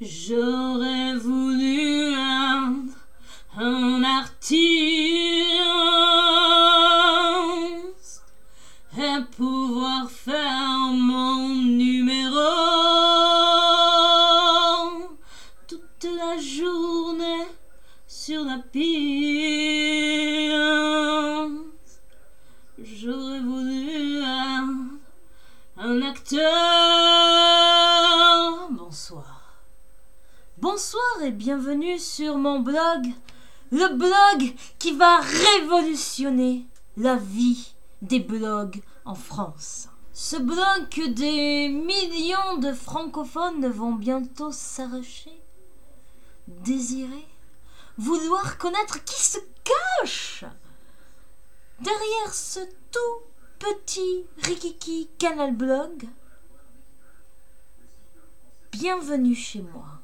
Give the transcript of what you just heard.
J'aurais voulu un, artiste et pouvoir faire mon numéro toute la journée sur la piste. J'aurais voulu un, un acteur. Bonsoir. Et bienvenue sur mon blog, le blog qui va révolutionner la vie des blogs en France. Ce blog que des millions de francophones vont bientôt s'arracher, désirer, vouloir connaître qui se cache derrière ce tout petit Rikiki Canal Blog. Bienvenue chez moi.